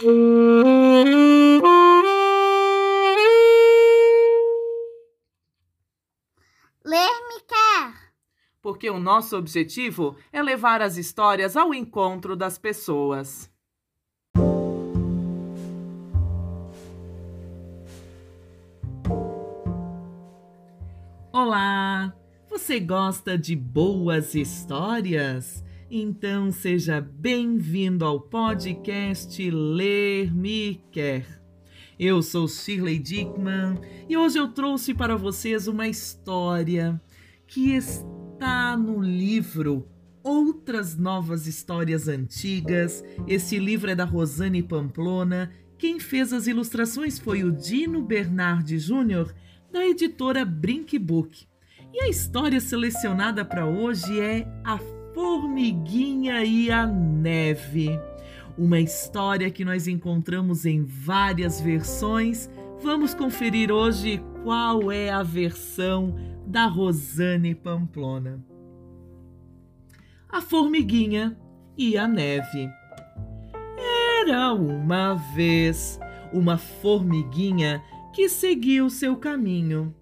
Ler me quer. Porque o nosso objetivo é levar as histórias ao encontro das pessoas. Olá! Você gosta de boas histórias? Então seja bem-vindo ao podcast Ler Me Quer. Eu sou Shirley Dickman e hoje eu trouxe para vocês uma história que está no livro Outras Novas Histórias Antigas. Esse livro é da Rosane Pamplona. Quem fez as ilustrações foi o Dino Bernardi Júnior, da editora Brink Book. E a história selecionada para hoje é A Formiguinha e a Neve. Uma história que nós encontramos em várias versões. Vamos conferir hoje qual é a versão da Rosane Pamplona. A Formiguinha e a Neve. Era uma vez uma formiguinha que seguiu seu caminho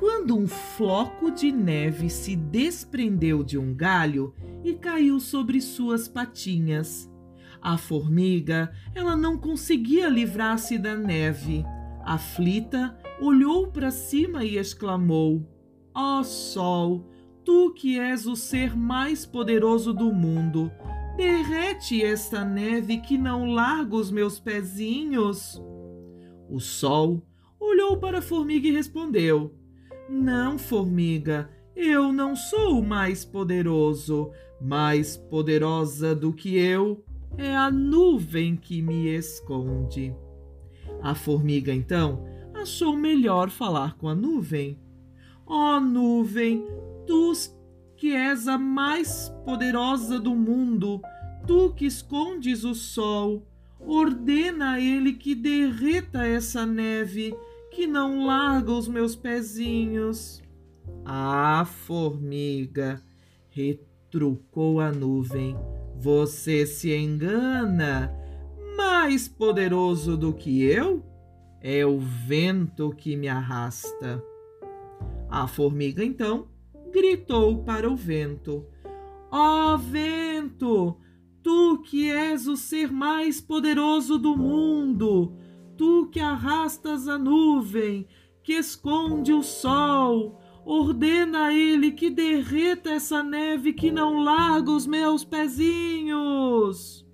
quando um floco de neve se desprendeu de um galho e caiu sobre suas patinhas. A formiga, ela não conseguia livrar-se da neve. Aflita, olhou para cima e exclamou: Ó oh, sol, tu que és o ser mais poderoso do mundo, derrete esta neve que não larga os meus pezinhos. O sol olhou para a formiga e respondeu: não, formiga, eu não sou o mais poderoso. Mais poderosa do que eu é a nuvem que me esconde. A formiga, então, achou melhor falar com a nuvem. Ó oh, nuvem, tu que és a mais poderosa do mundo, tu que escondes o sol, ordena a ele que derreta essa neve que não larga os meus pezinhos. Ah, formiga, retrucou a nuvem, você se engana. Mais poderoso do que eu é o vento que me arrasta. A formiga então gritou para o vento: Ó oh, vento, tu que és o ser mais poderoso do mundo, tu que arrastas a nuvem, que esconde o sol, ordena a ele que derreta essa neve que não larga os meus pezinhos.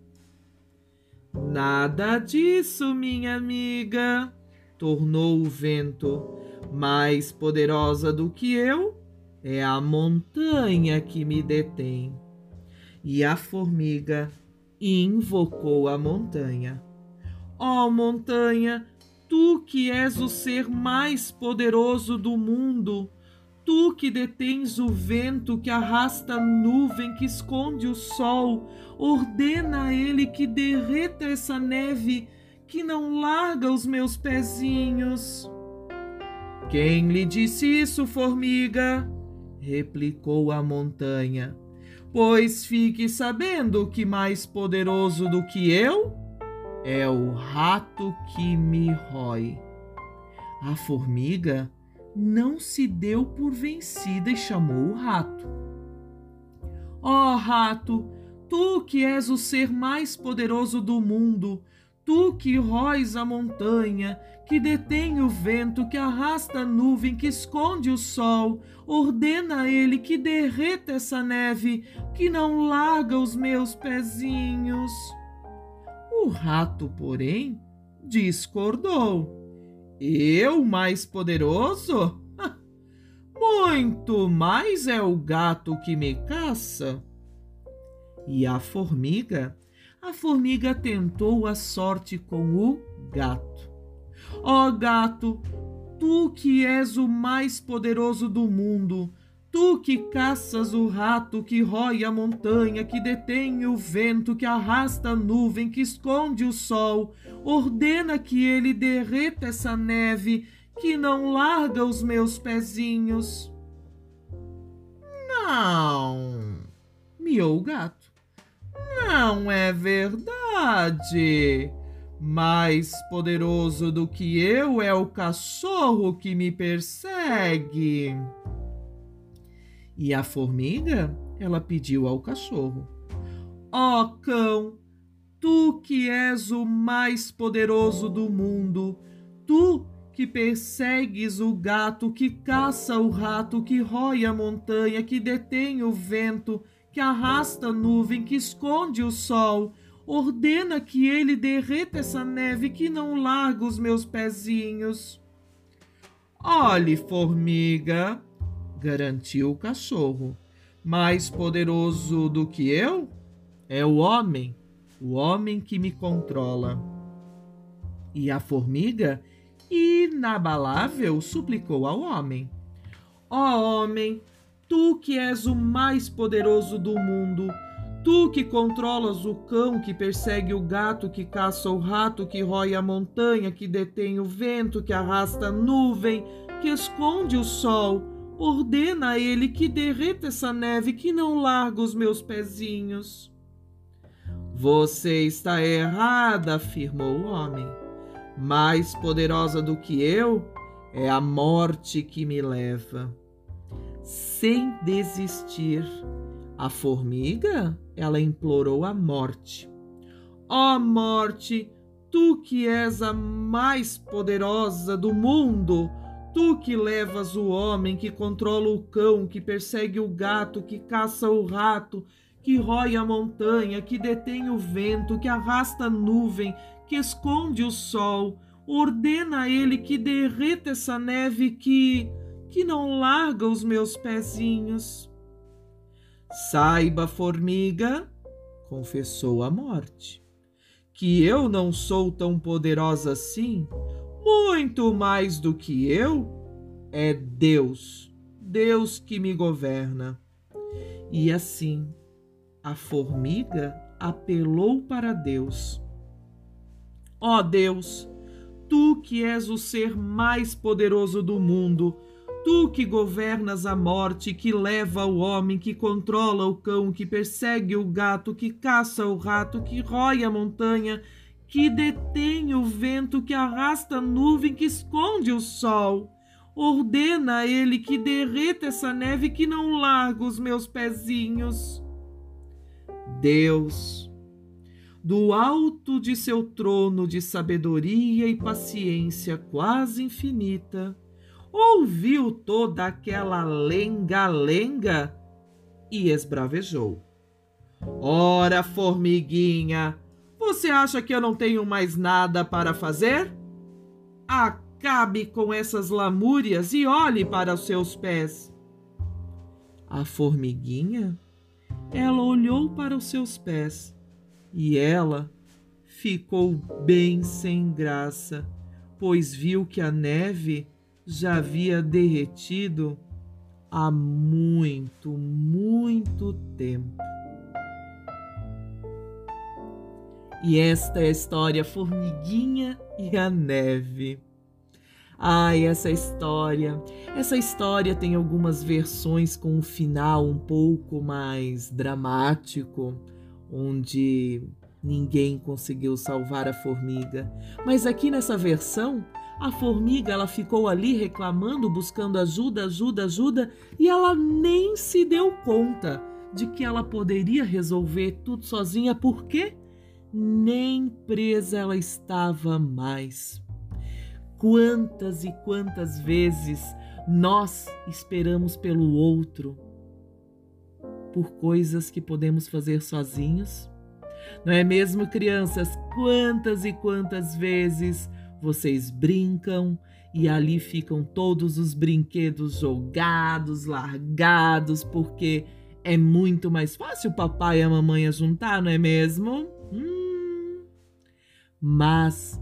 Nada disso, minha amiga, tornou o vento. Mais poderosa do que eu é a montanha que me detém. E a formiga invocou a montanha. Ó montanha, tu que és o ser mais poderoso do mundo, tu que detens o vento que arrasta a nuvem que esconde o sol, ordena a ele que derreta essa neve que não larga os meus pezinhos. Quem lhe disse isso, formiga? replicou a montanha. Pois fique sabendo que mais poderoso do que eu é o rato que me rói. A formiga não se deu por vencida e chamou o rato. Ó oh, rato, tu que és o ser mais poderoso do mundo, tu que róis a montanha, que detém o vento, que arrasta a nuvem, que esconde o sol, ordena a ele que derreta essa neve, que não larga os meus pezinhos. O rato, porém, discordou. Eu mais poderoso? Muito mais é o gato que me caça. E a formiga? A formiga tentou a sorte com o gato. Ó oh, gato, tu que és o mais poderoso do mundo, Tu que caças o rato que rói a montanha, que detém o vento, que arrasta a nuvem, que esconde o sol, ordena que ele derreta essa neve, que não larga os meus pezinhos. Não, miou o gato. Não é verdade. Mais poderoso do que eu é o cachorro que me persegue. E a formiga, ela pediu ao cachorro: Ó oh, cão, tu que és o mais poderoso do mundo, tu que persegues o gato, que caça o rato, que rói a montanha, que detém o vento, que arrasta a nuvem, que esconde o sol, ordena que ele derreta essa neve, que não larga os meus pezinhos. Olhe, formiga, garantiu o cachorro, mais poderoso do que eu é o homem, o homem que me controla. E a formiga inabalável, suplicou ao homem: Ó oh, homem, tu que és o mais poderoso do mundo, tu que controlas o cão que persegue o gato, que caça o rato, que rói a montanha, que detém o vento, que arrasta a nuvem, que esconde o sol, ordena a ele que derreta essa neve, que não larga os meus pezinhos. Você está errada, afirmou o homem mais poderosa do que eu é a morte que me leva. Sem desistir, a formiga, ela implorou a morte. Ó oh, morte, tu que és a mais poderosa do mundo, tu que levas o homem, que controla o cão, que persegue o gato, que caça o rato, que rói a montanha, que detém o vento, que arrasta a nuvem, que esconde o sol, ordena a ele que derreta essa neve que que não larga os meus pezinhos. Saiba, formiga, confessou a morte, que eu não sou tão poderosa assim, muito mais do que eu é Deus, Deus que me governa. E assim, a formiga apelou para Deus Ó oh Deus, tu que és o ser mais poderoso do mundo, tu que governas a morte, que leva o homem, que controla o cão, que persegue o gato, que caça o rato, que rói a montanha, que detém o vento, que arrasta a nuvem, que esconde o sol. Ordena a ele que derreta essa neve que não larga os meus pezinhos. Deus, do alto de seu trono de sabedoria e paciência quase infinita, ouviu toda aquela lenga-lenga e esbravejou. Ora, formiguinha, você acha que eu não tenho mais nada para fazer? Acabe com essas lamúrias e olhe para os seus pés. A formiguinha, ela olhou para os seus pés e ela ficou bem sem graça, pois viu que a neve já havia derretido há muito, muito tempo. E esta é a história Formiguinha e a Neve. Ai, essa história. Essa história tem algumas versões com um final um pouco mais dramático onde ninguém conseguiu salvar a formiga. Mas aqui nessa versão, a formiga ela ficou ali reclamando, buscando ajuda, ajuda, ajuda, e ela nem se deu conta de que ela poderia resolver tudo sozinha, porque nem presa ela estava mais. Quantas e quantas vezes nós esperamos pelo outro, por coisas que podemos fazer sozinhos? Não é mesmo, crianças? Quantas e quantas vezes vocês brincam e ali ficam todos os brinquedos jogados, largados, porque é muito mais fácil o papai e a mamãe juntar, não é mesmo? Hum. Mas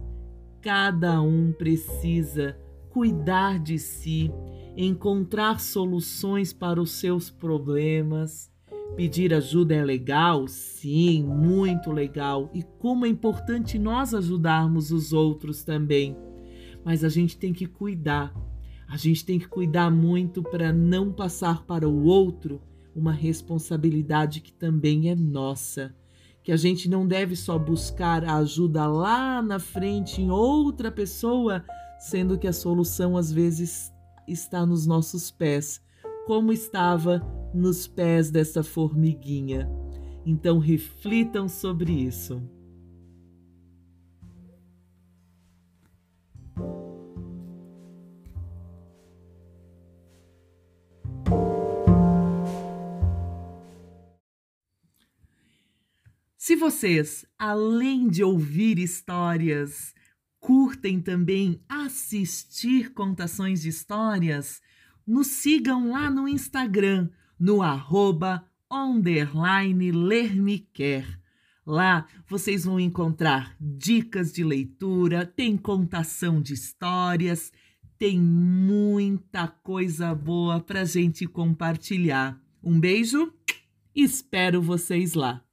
cada um precisa cuidar de si, encontrar soluções para os seus problemas Pedir ajuda é legal? Sim, muito legal. E como é importante nós ajudarmos os outros também. Mas a gente tem que cuidar. A gente tem que cuidar muito para não passar para o outro uma responsabilidade que também é nossa, que a gente não deve só buscar a ajuda lá na frente em outra pessoa, sendo que a solução às vezes está nos nossos pés, como estava nos pés dessa formiguinha. Então reflitam sobre isso. Se vocês, além de ouvir histórias, curtem também assistir contações de histórias, nos sigam lá no Instagram, no arroba lermiquer. Lá vocês vão encontrar dicas de leitura, tem contação de histórias, tem muita coisa boa para gente compartilhar. Um beijo, espero vocês lá.